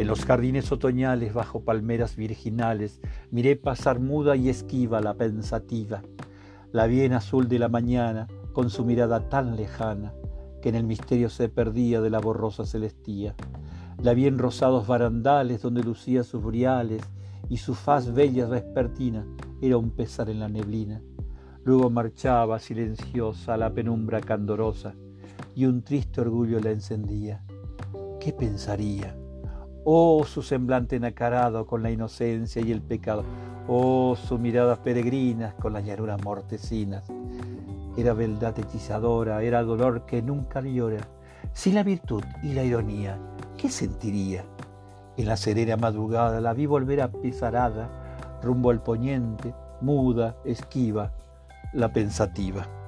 En los jardines otoñales, bajo palmeras virginales, miré pasar muda y esquiva la pensativa. La vi en azul de la mañana, con su mirada tan lejana, que en el misterio se perdía de la borrosa celestía. La vi en rosados barandales, donde lucía sus briales, y su faz bella vespertina era un pesar en la neblina. Luego marchaba silenciosa a la penumbra candorosa, y un triste orgullo la encendía. ¿Qué pensaría? Oh, su semblante nacarado con la inocencia y el pecado. Oh, sus miradas peregrinas con las llanuras mortecinas. Era beldad hechizadora, era dolor que nunca llora. Sin la virtud y la ironía, ¿qué sentiría? En la serena madrugada la vi volver a pesarada, rumbo al poniente, muda, esquiva, la pensativa.